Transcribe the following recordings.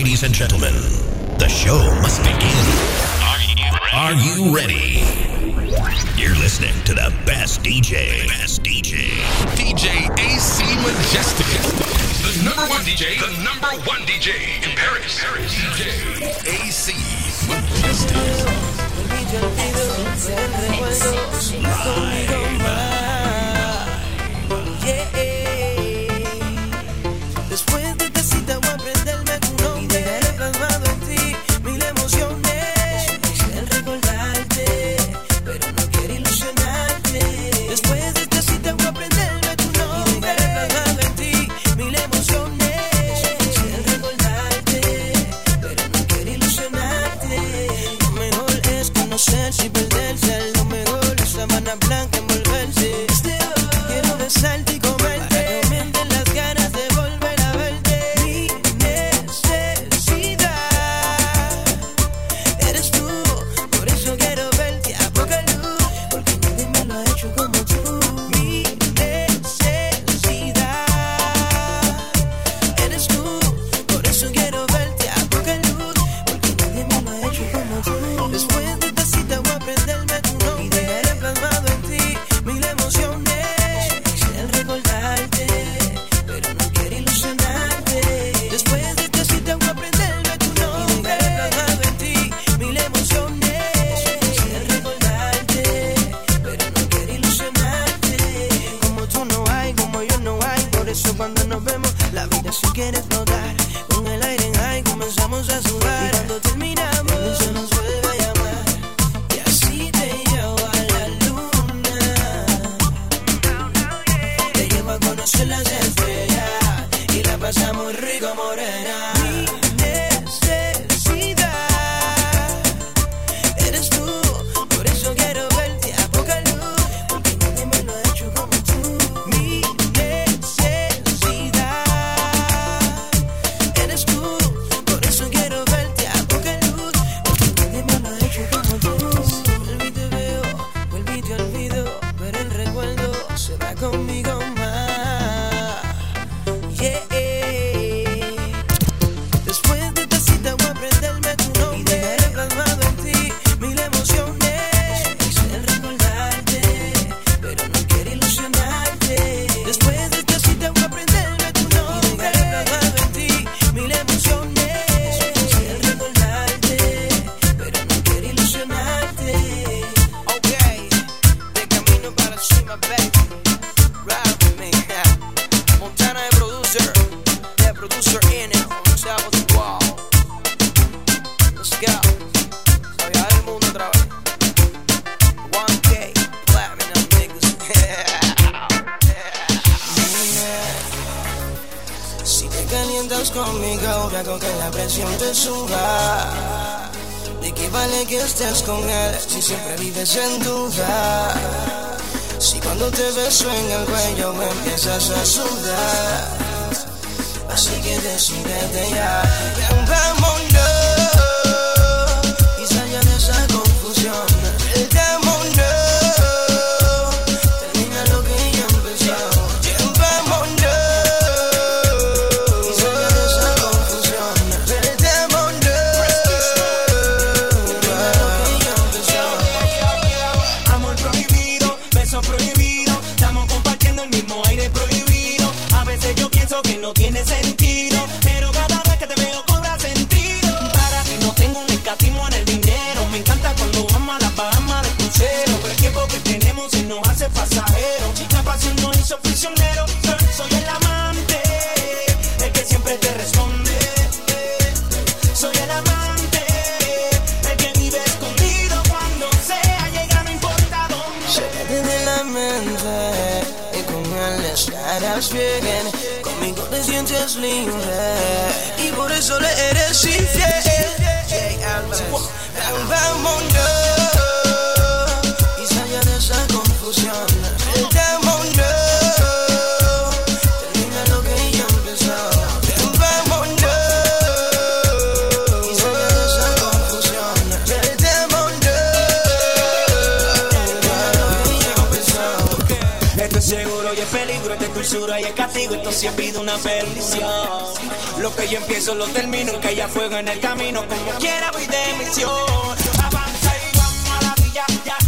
Ladies and gentlemen, the show must begin. Are you ready? You're listening to the best DJ. Best DJ. DJ AC Majestic. The number one DJ. The number one DJ in Paris. Paris. DJ AC Majestic. Live. beso el cuello me empiezas a sudar. Así que decídete ya. Ven, vámonos. una bendición. Lo que yo empiezo lo termino, que haya fuego en el camino, como quiera voy de misión. Avanza y vamos a la villa.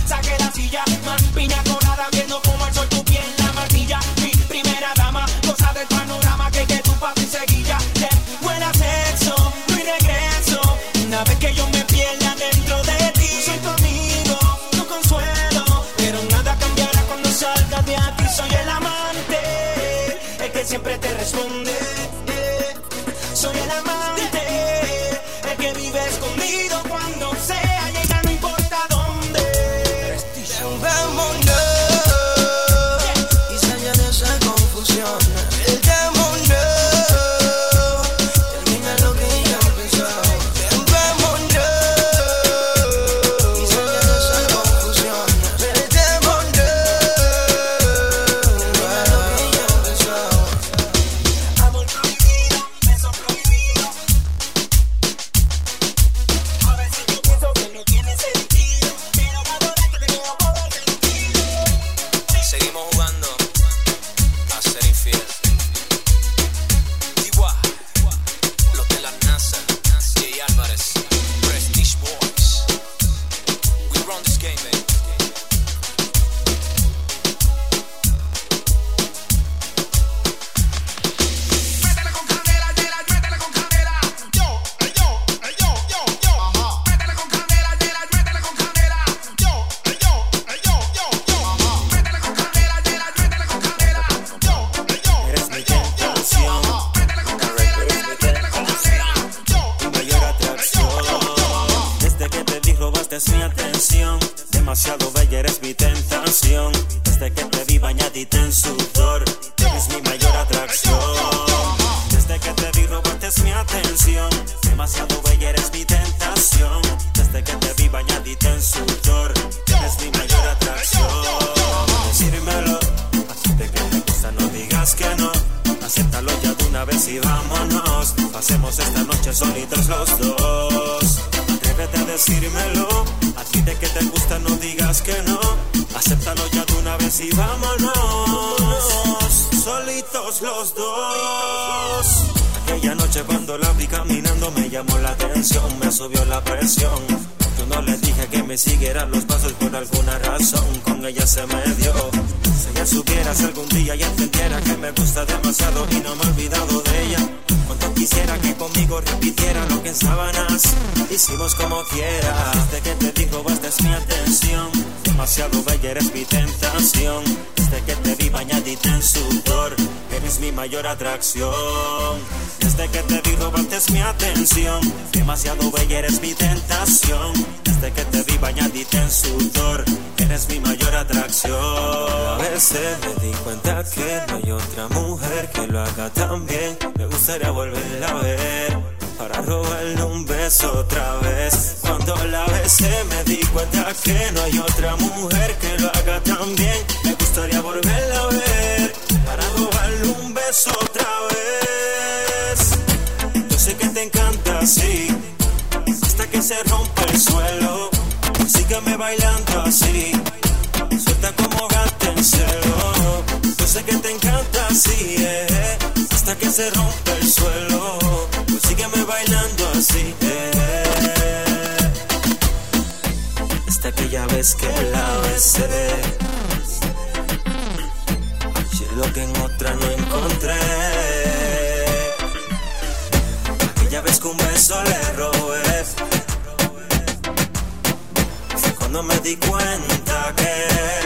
corazón. Desde que te vi robaste mi atención. Demasiado bella eres mi tentación. Desde que te vi bañadita en sudor. Eres mi mayor atracción. A veces me di cuenta que no hay otra mujer que lo haga tan bien. Me gustaría volverla a ver para robarle un beso otra vez. Cuando la besé me di cuenta que no hay otra mujer que lo haga tan bien. Me gustaría volverla a ver para robarle un beso otra vez. Yo sé que te encanta así, hasta que se rompa el suelo. Sígame bailando así, suelta como gato en celo. Yo sé que te encanta así, eh, hasta que se rompa el suelo. Sígueme bailando así, eh. Hasta que ya ves que la besé que en otra no encontré. Aquella vez que un beso le robé, fue cuando me di cuenta que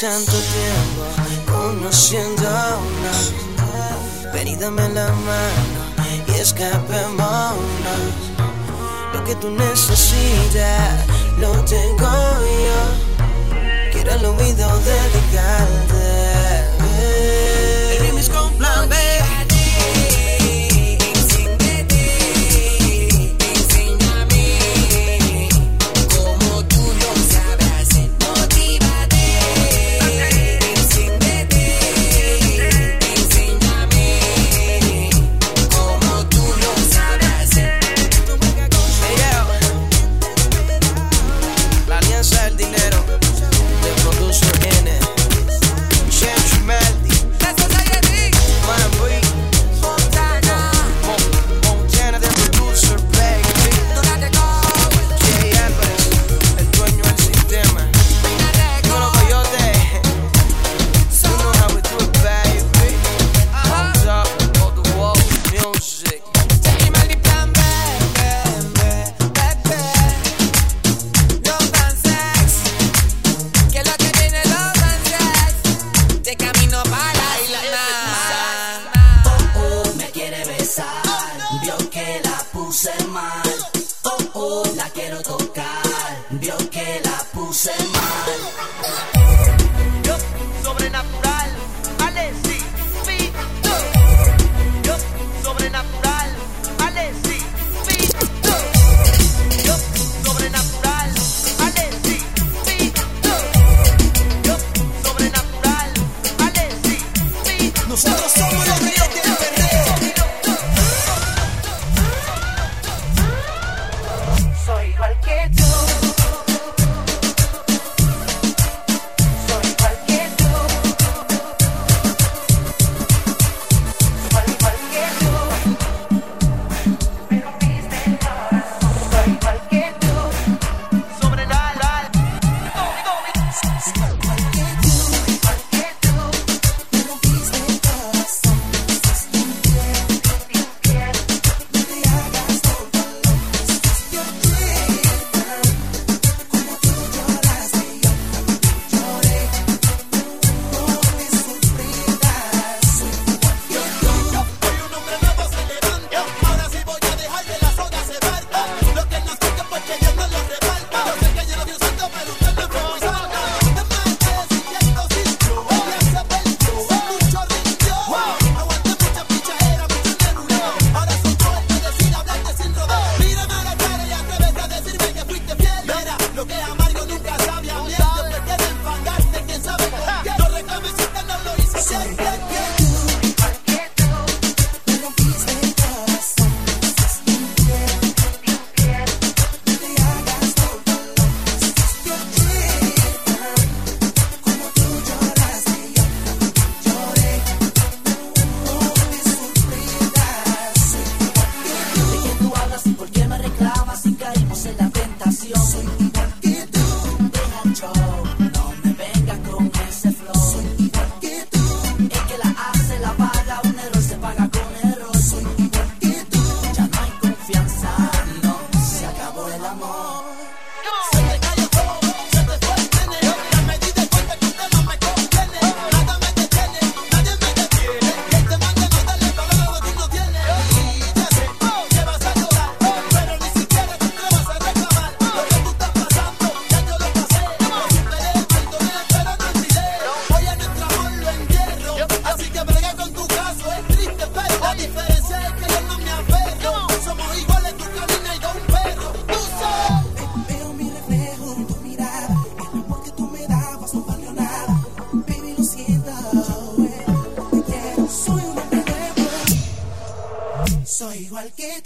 Tanto tiempo conociéndonos. Ven dame la mano y escapémonos. Lo que tú necesitas Soy igual que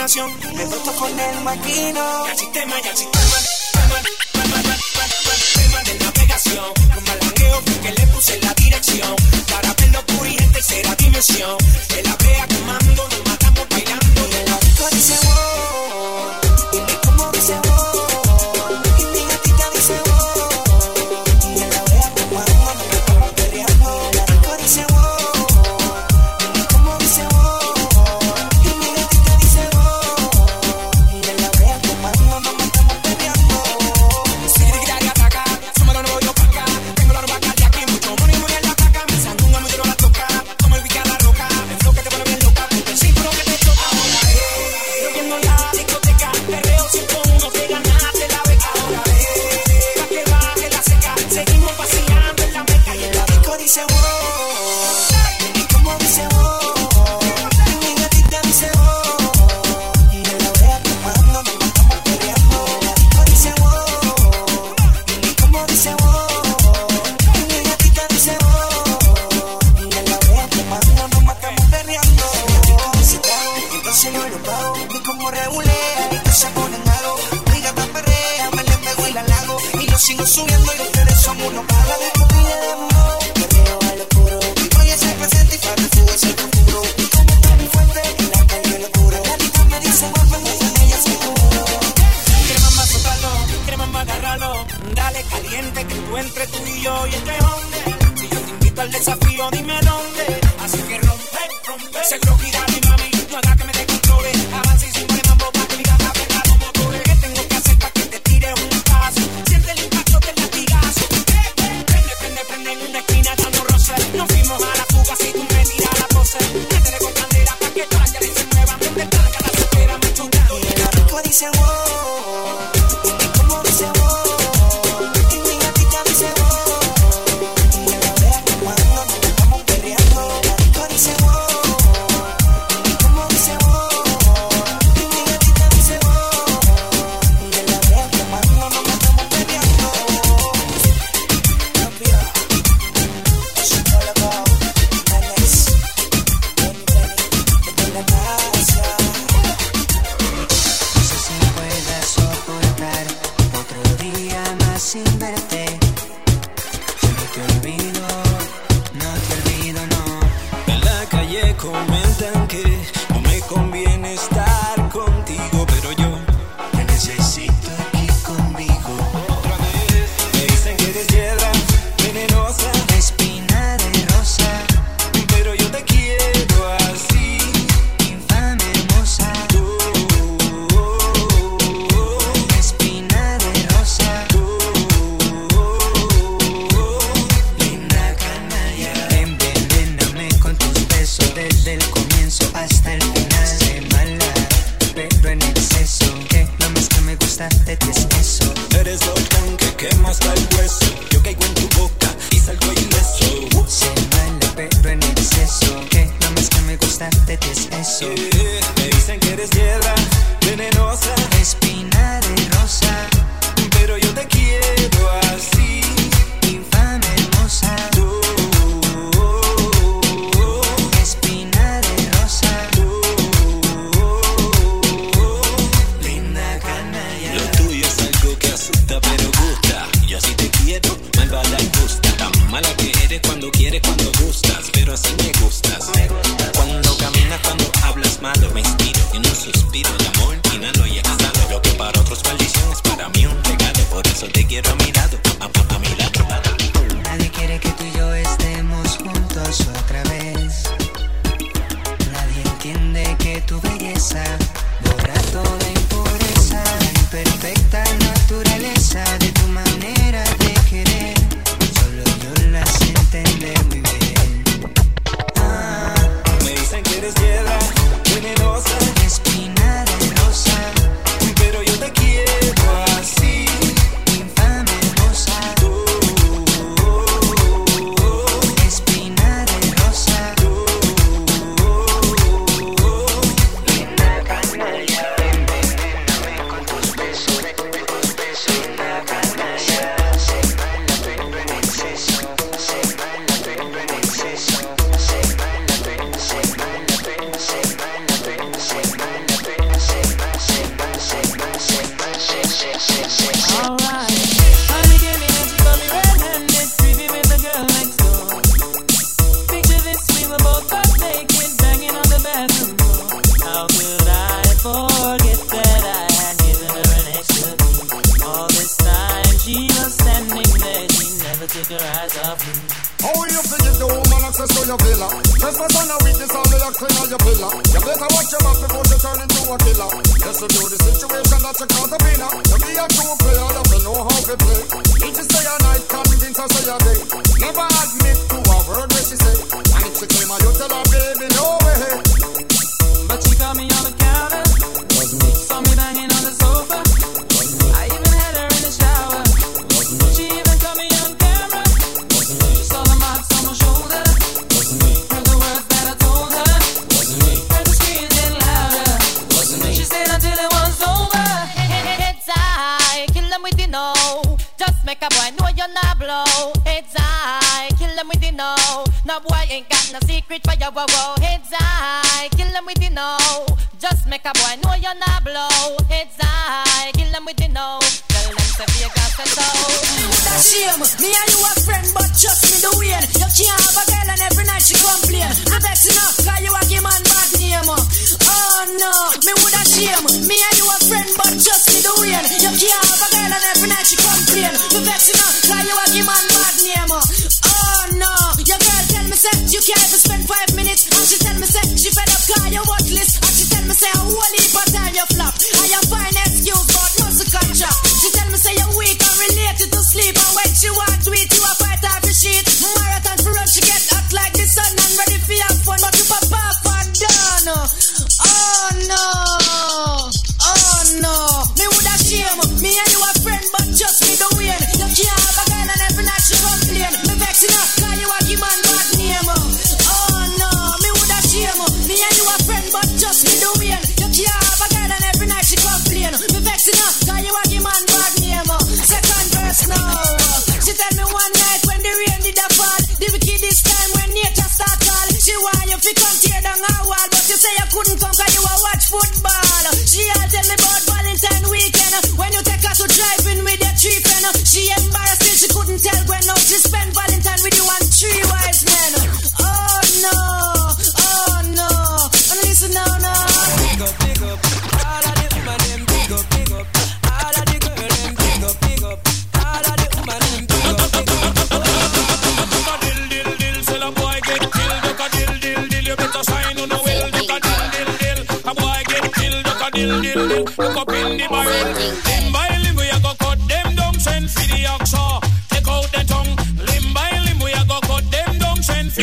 Me meto con el maquino. Ya el sistema, ya el sistema. Tema de navegación. No malagueo porque le puse la dirección. Para ver lo y tercera dimensión.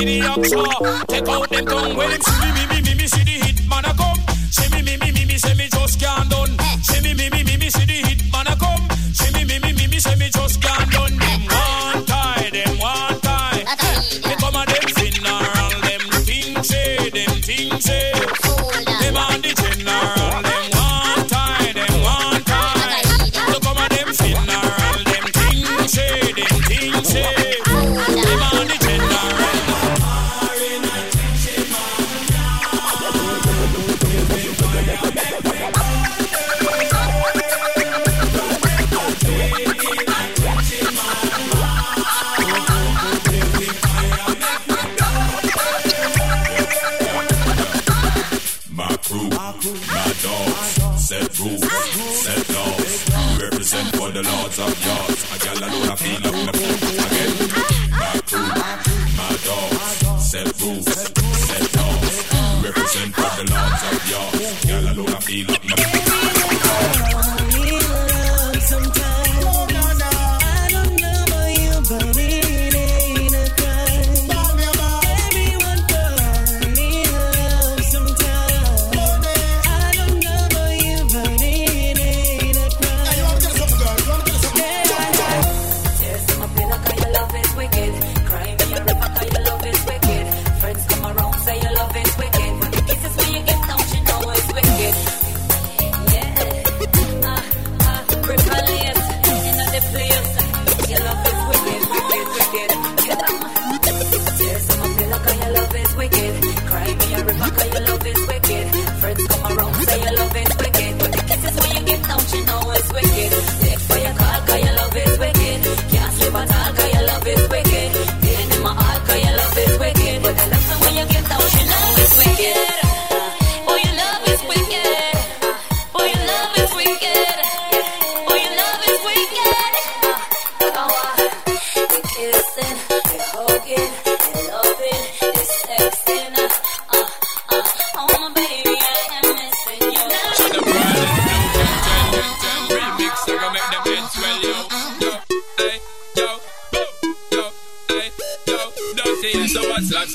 the. Take out them tongue when them see me, me, me, me, see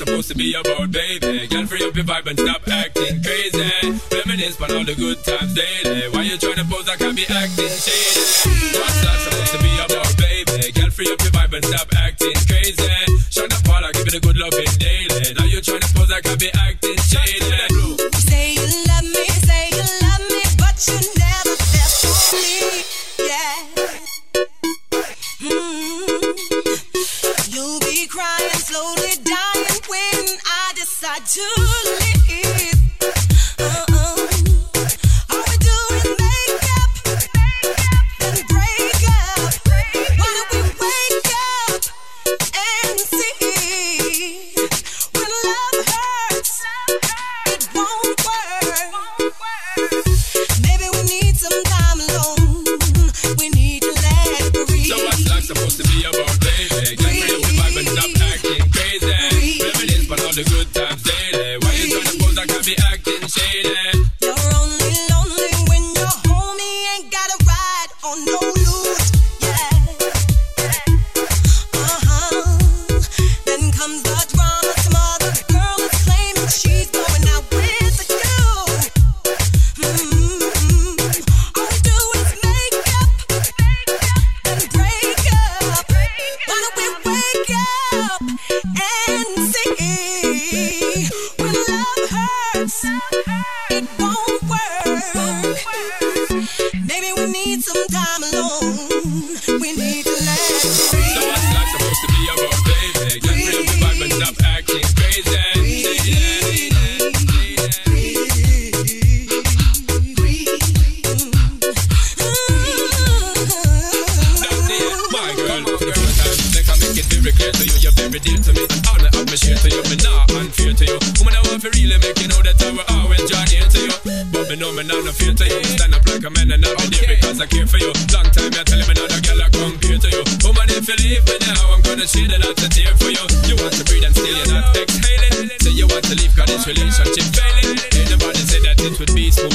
supposed to be about, baby. Girl, free up your vibe and stop acting crazy. Reminisce on all the good times daily. Why you trying to pose can't be acting shady?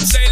Say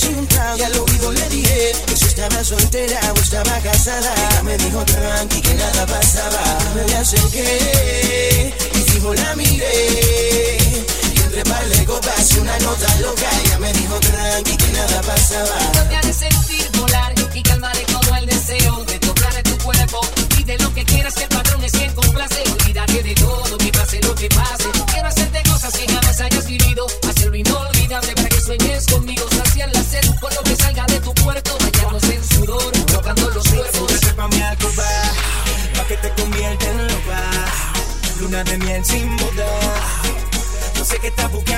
pregunta y al oído le dije que si estaba soltera o estaba casada. Ella me dijo tranqui que nada pasaba. Me le acerqué y fijo la miré. Y entre par de copas y una nota loca, ella me dijo tranqui que nada pasaba. No te haré sentir volar y calmaré todo el deseo de tocar de tu cuerpo. Y de lo que quieras que el patrón es quien complace. Olvídate de todo, que pase lo que pase. Quiero hacerte cosas que jamás hayas vivido. Hacerlo inolvidable para que sueñes conmigo con lo que salga de tu puerto, bañándose en sudor, tocando los cuerpos. Trépame a Cuba, pa' que te convierta en loca, luna de miel sin boda, yo sé que estás buscando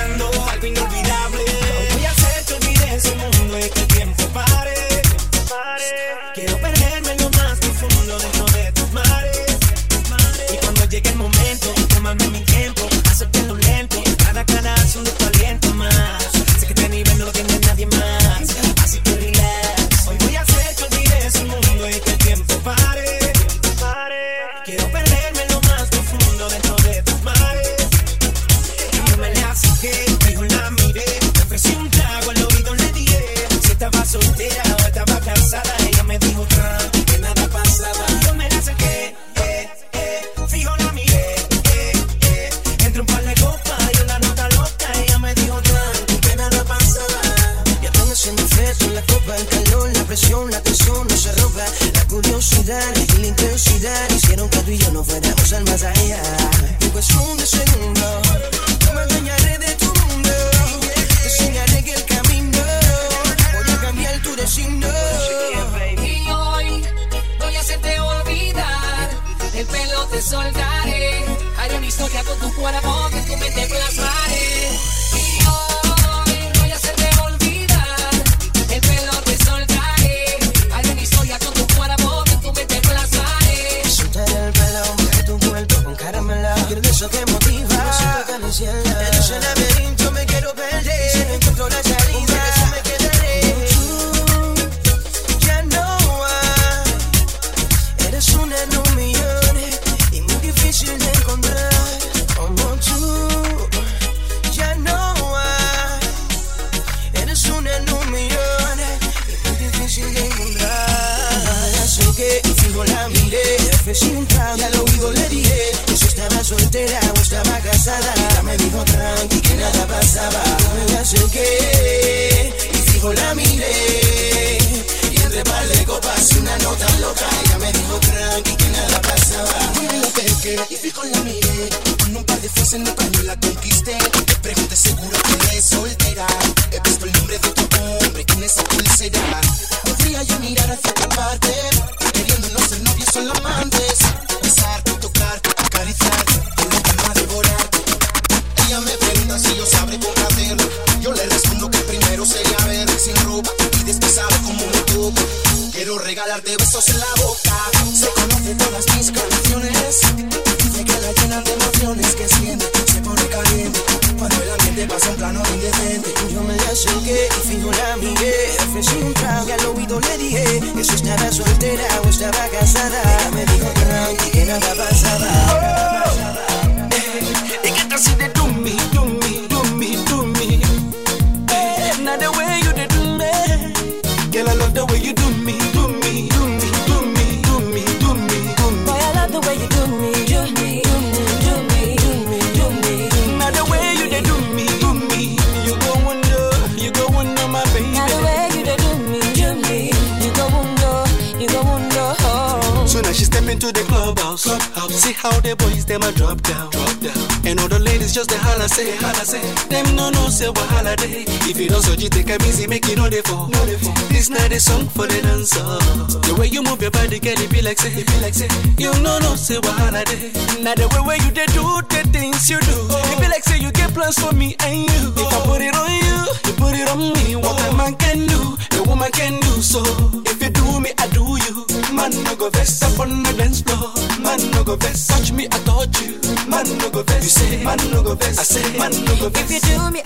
Now the way where you do the things you do. Oh. It like say you get plans for me and you. If I put it on you, you put it on me. What oh. a man can do, a woman can do so. If you do me, I do you. Man no go vest up on the dance floor. Man no go vest touch me, I touch you. Man no go vest. you say. Man no go vest. I say. Man no go vest. If you do me,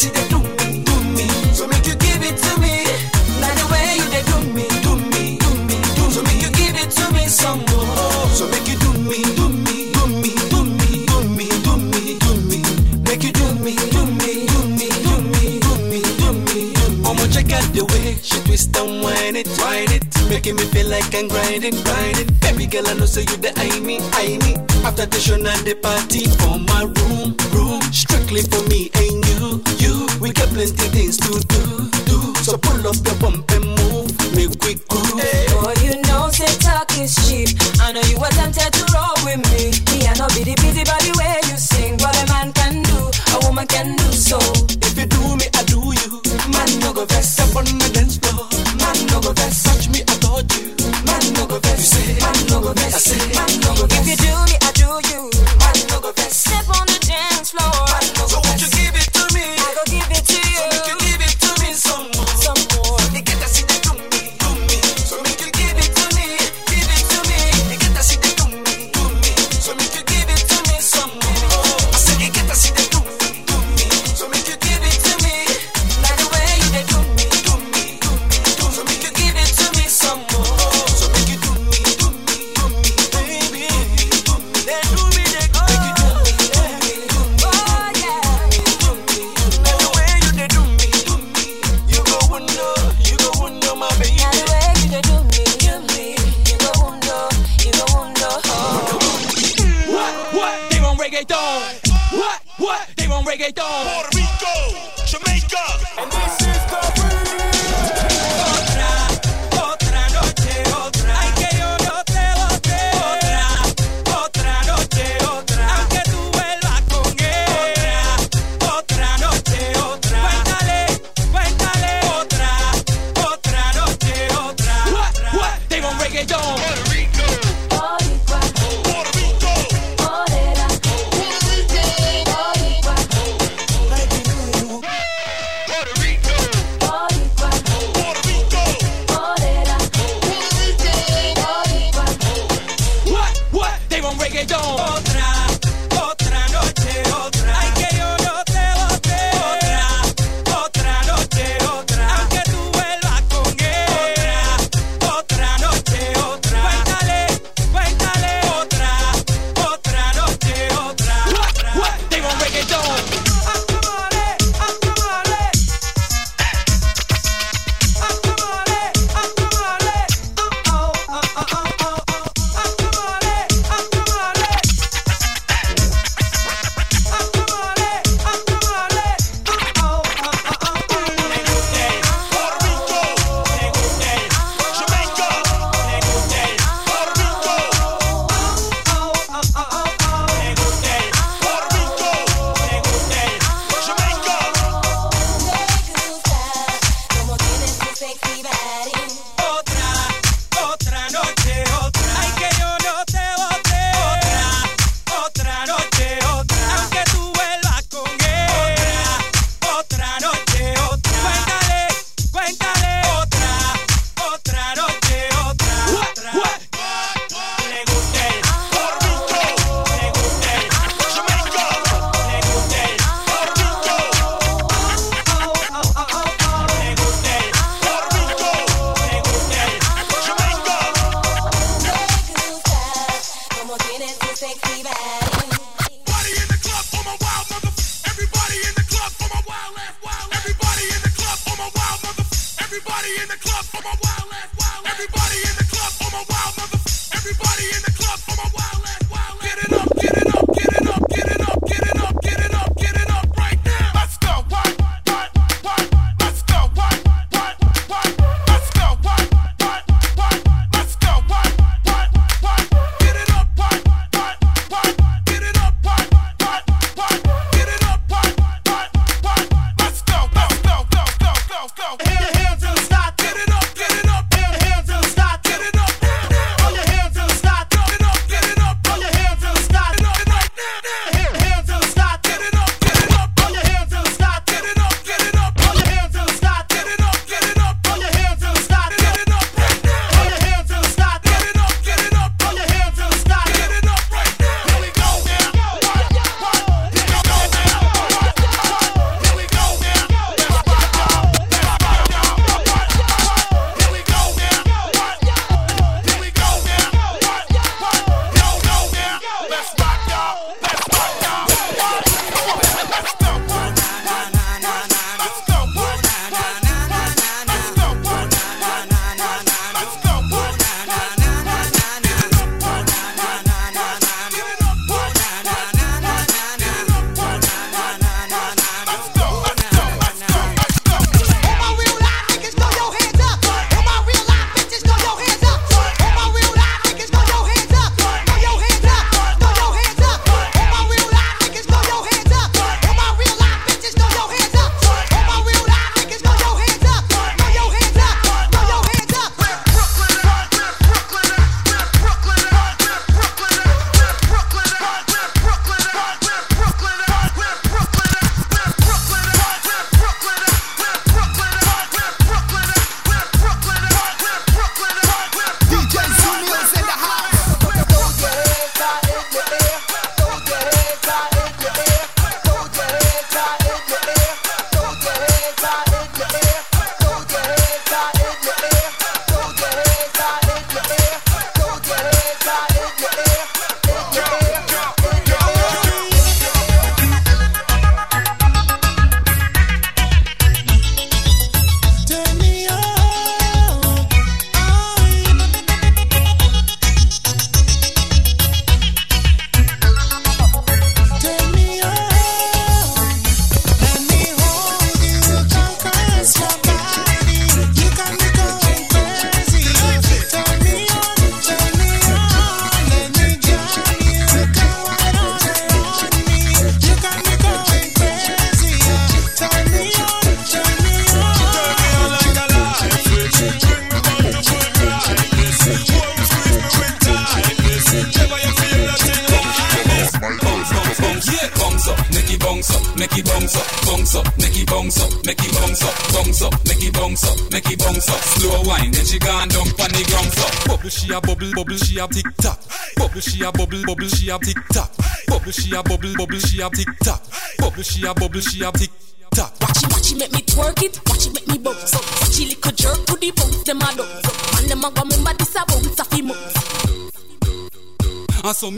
Presidente. like and grind it, grind it. Baby girl, I know so you the I me, I me. After the show and the party for my room, room. Strictly for me and you, you. We got plenty things to do, do. So pull up your bump and move, make quick groove. Hey. Boy, you know say talk is cheap. I know you were tempted to roll with me. Me, I know be the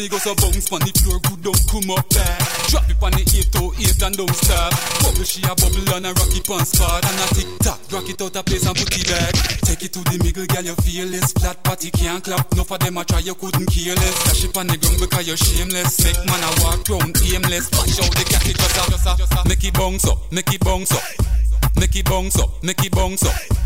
And so me go so bounce pon the floor, good don't come up there. Drop it pon the 808 and don't stop. Bubble she a bubble and a rock it spot and a tick tock. Rock it out a place and put it back. Take it to the middle, girl, you feel this flat party can't clap. No for them a try, you couldn't kill it. Dash it pon the ground because you're shameless. Make man a walk round aimless. Watch out the cat it just a, just a, just a. Make it bounce up, make it bounce up, make it bounce up, make it bounce up.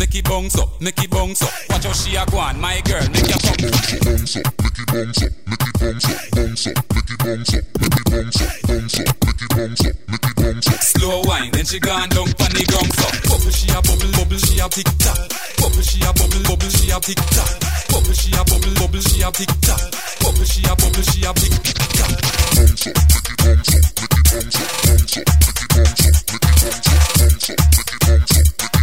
Make it bounce up, make it bounce up. Watch how she a go on, my girl, make your come bounce up, make it bounce up, make it bounce up, bounce up, make it bounce up, make it bounce up, bounce up, make it bounce up, make it bounce up. Slow wine, then she gone down on the ground so. Bubble she a bubble, bubble she a tick tock. Bubble she a bubble, bubble she a tick tock. Bubble she a bubble, bubble she a tick tock. Bubble she a bubble she a tick tock. Bounce up, make it bounce up, make it bounce up, bounce up, make it bounce up, make it bounce up, bounce up, make it bounce up, make it bounce up,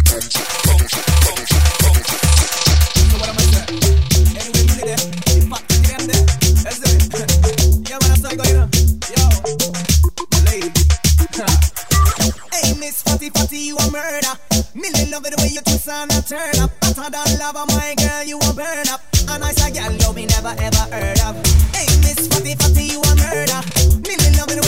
me never ever heard of. Hey, Miss Fatty Fatty, you a murder. Millie love it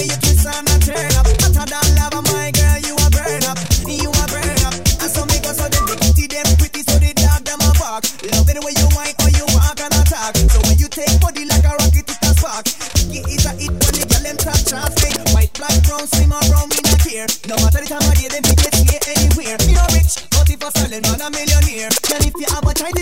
care. No matter the time of day, them get here anywhere. No rich, but if a selling man a millionaire. And if you have a try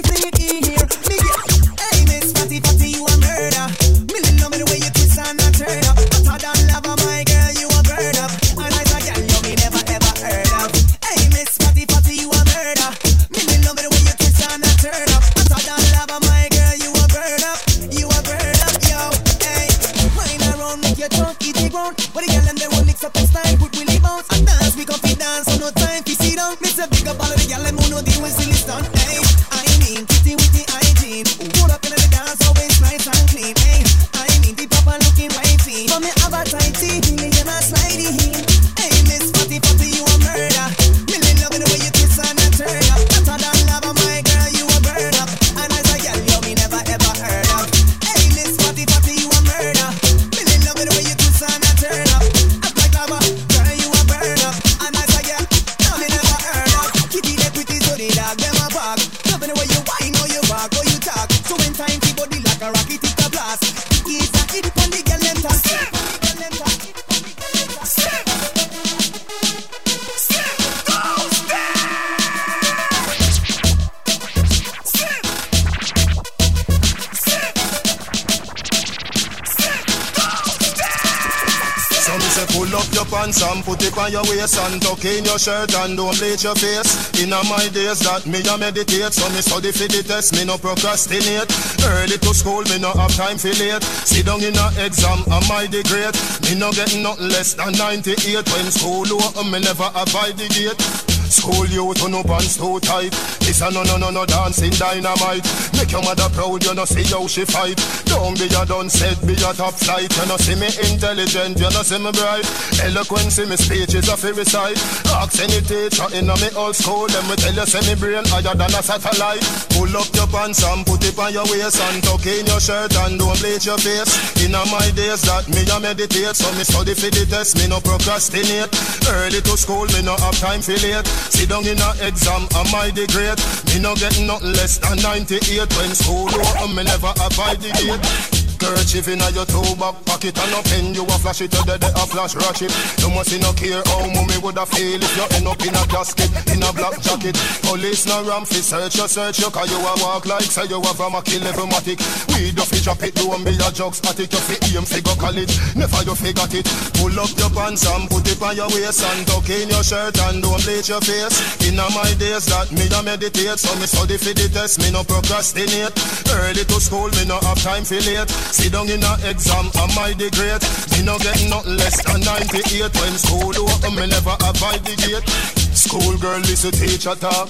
pull up your pants and put it on your waist and tuck in your shirt and don't bleach your face. In my days that me a meditate, so me study for the test, me no procrastinate. Early to school, me no have time for late. Sit down in a exam, am I the great? Me no get nothing less than 98 when school over, me never abide the gate. School youth no pants too tight. This a no no no no dancing dynamite. Make your mother proud, you no see how she fight. Don't be a done said, be a top flight. You no see me intelligent, you no see me bright. Eloquence in me speech is a free recite. Ask any teacher in me old school, them we tell you say me brain higher than a satellite. Pull up your pants and put it on your waist and tuck in your shirt and don't bleach your face. In my days that me a meditate, so me study for the test, me no procrastinate. Early to school, me no have time for late. Sit down in a exam, am I the great? Me no get nothing less than 98 when school over, me never abide the gate. Kerchief in your toe pocket and no pen You a flash it day a flash it. You must no care how mommy woulda feel If you end up in a casket, in a black jacket. Police no ram fi search you, search you Cause you a walk like say you a from a kill matic We do fi drop it, don't be a jug static You fi aim fi go college, never you fi got it. Pull up your pants and put it on your waist And tuck in your shirt and don't bleach your face. In my days that me a meditate So me study fi the test, me no procrastinate. Early to school, me no have time fi late Sit down in a exam, am I the great? Me no get nothing less than 98 When school open, me never avoid the gate School girl listen teacher talk.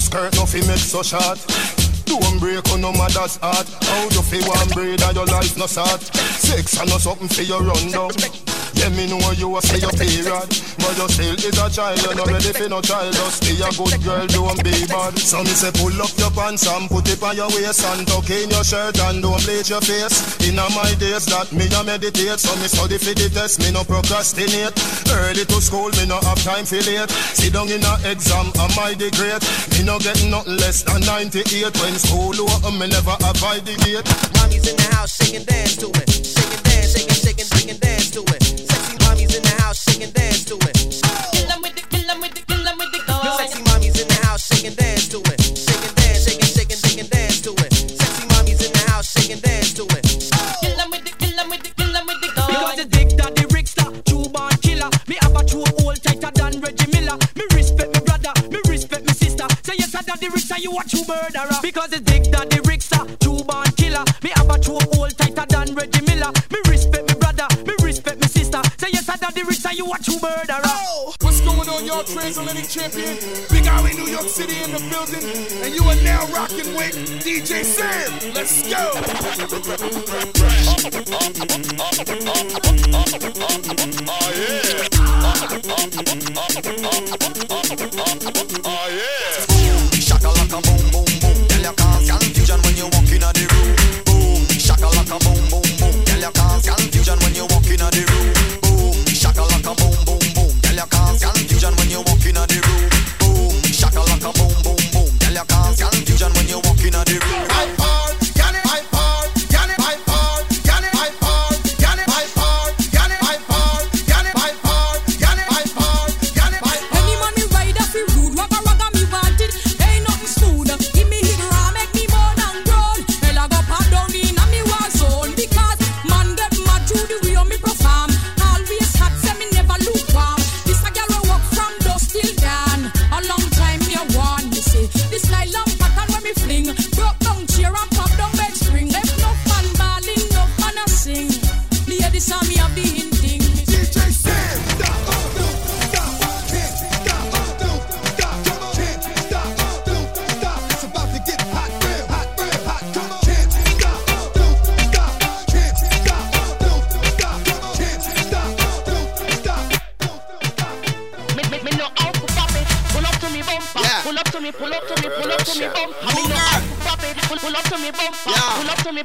Skirt no fi make so short. Don't break on no mother's heart. How you feel one breed and your life no start Sex and no something for your run down Yeah, me know you a say your period. But you still is a child You're not ready for no child. Just be a good girl, don't be bad. So me say pull up your pants and put it on your waist And tuck in your shirt and don't bleach your face. In my days that me a meditate So me study for the test, me no procrastinate. Early to school, me no have time for late. Sit down in a exam, am I the great? Me no get nothing less than 98 When school open, me never avoid the gate. Mommy's in the house, shaking dance to it. Shaking dance, shaking, shaking, shaking dance to it. Sexy mommy's in the house, shaking dance to it. Kill 'em with the, kill 'em with the, kill 'em with the gun. Sexy mommy's in the house, shaking dance to it. Shaking dance, shaking, shaking, shaking dance to it. Sexy mommy's in the house, shaking dance to it. Kill 'em with the, kill 'em with the, kill 'em with the gun. Because the dick that the Rickster, true born killer. Me have a true old tighter than Reggie Miller. Me respect me brother, me respect me sister. Say yes, I daddy Rickster, you a true murderer. Because the dick that the Rickster, true born killer. Me have a true old tighter than Reggie Miller. Me respect Say yes, I daddy Rickster, you a true murderer. Oh. What's going on, y'all? Transatlantic champion, Big Alley, New York City in the building, and you are now rocking with DJ Sam. Let's go. Shakalaka boom boom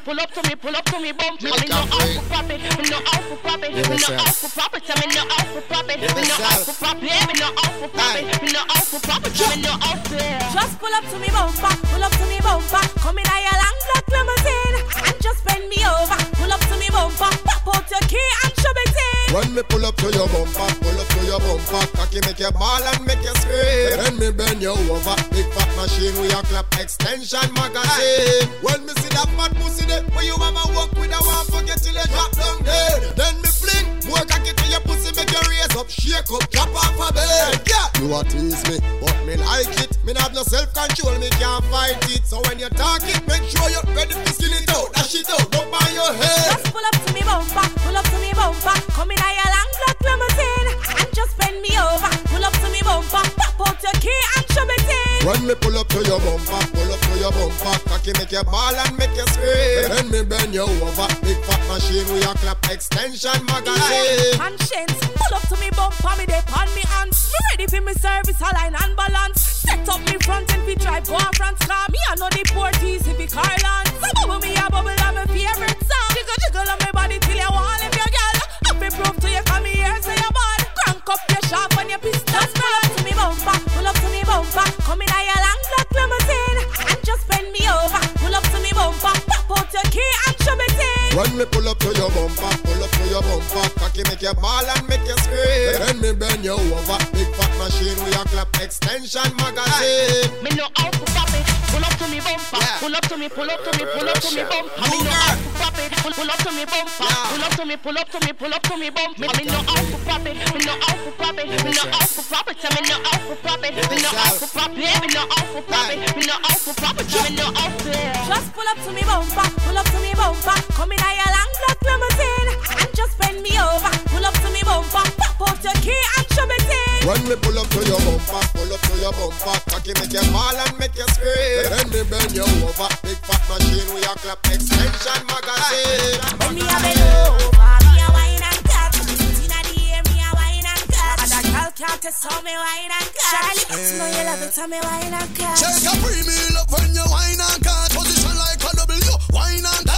Pull up to your bumper, pull up to your bumper, cocky make you ball and make you scream. Then me bend you over, big fat machine with your clap extension magazine. Konshens, pull up to me bumper, me dey on me hands. Me ready for me service, align and balance. Set up me front and we drive go on France car. Me I know the port easy be Carland. So bubble me a bubble on my favorite song. Jiggle jiggle on my body till you want if your girl. Up me proof to you When me pull up to your bumper, pull up your bumper, cocky make your ball and make you scream. Then me bend you over, big fat machine with your clap extension magazine. Me know how to pop it, pull up to me bumper, yeah. pull up to me, pull up to me, pull up to me bumper. Me know how to pop it, pull, pull up to me bumper, yeah. pull up to me, pull up to me, pull up to me bumper. Me know how to pop it, me know how to pop it, me know how to pop it, me know how to pop it, me know how to pop it, me know how to pop it, me know how to pop it, me know how to. Just pull up to me bumper, pull up to me bumper, come in a your long black limousine just bend me over. Pull up to me bumper, pop out your key and show me thing. When me pull up to your bumper, pull up to your bumper, cocky make you fall and make you scream. Then me bend you over, big fat machine we a clap extension magazine. When me a bend over, me a wine and cut. Inna the air, me a wine and cut. And a girl can't test how me wine and cut. Charlie, but you know you love it, how me wine and cut. Check a premium love when you wine and cut. Position like a W, wine and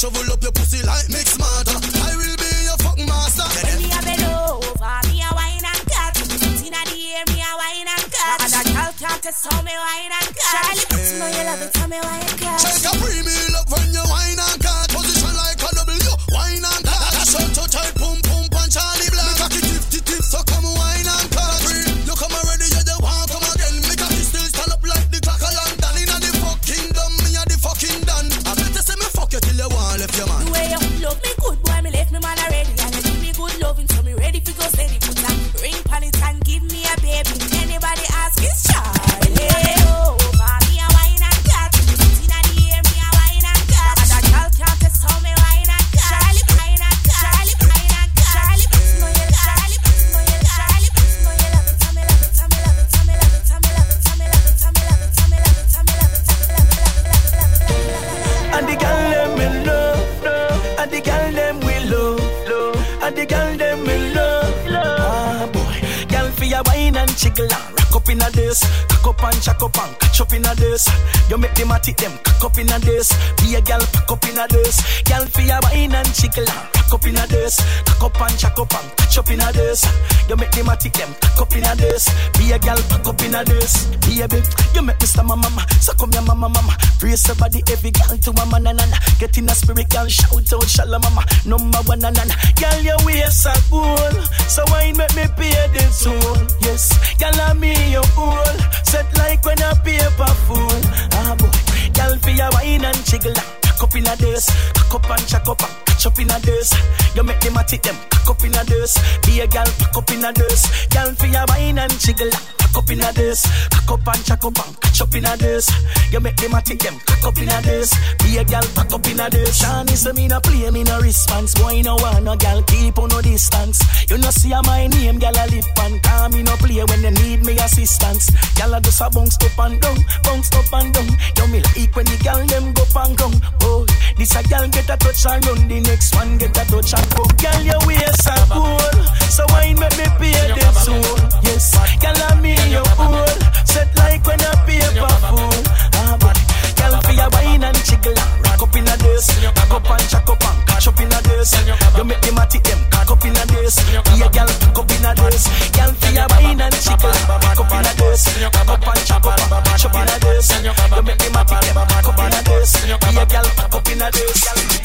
Shovel up your pussy like mixed matter. I will be your fucking master. When me a bellow over, me a wine and cut. Inna the air, me a wine and cut. And a girl can't tell me wine and cut. Charlie, you know you love it, tell me wine and cut. Take a premium love when cock up and catch up in a this. You make them a take them cock up in a this. Be a gal pack up in a this. Shani say me no play, me no response. Boy no want no gal keep on no distance. You no see a my name, gal a lip and calm. Me no play when they need me assistance. Gal a just a bounce up and down, bounce up and down. You me like when the gal them go and down. Boy, this a gal get a touch and run, the next one get a touch and go. Gal your waist a cool, so why make me pay them soul. Yes, gal a me your own. this. Girl, feel your wine and chicken. Back up in a this. Back up and chop up. Chop in a this. You make me mad, Back up in a this. Be a girl, back up in a this.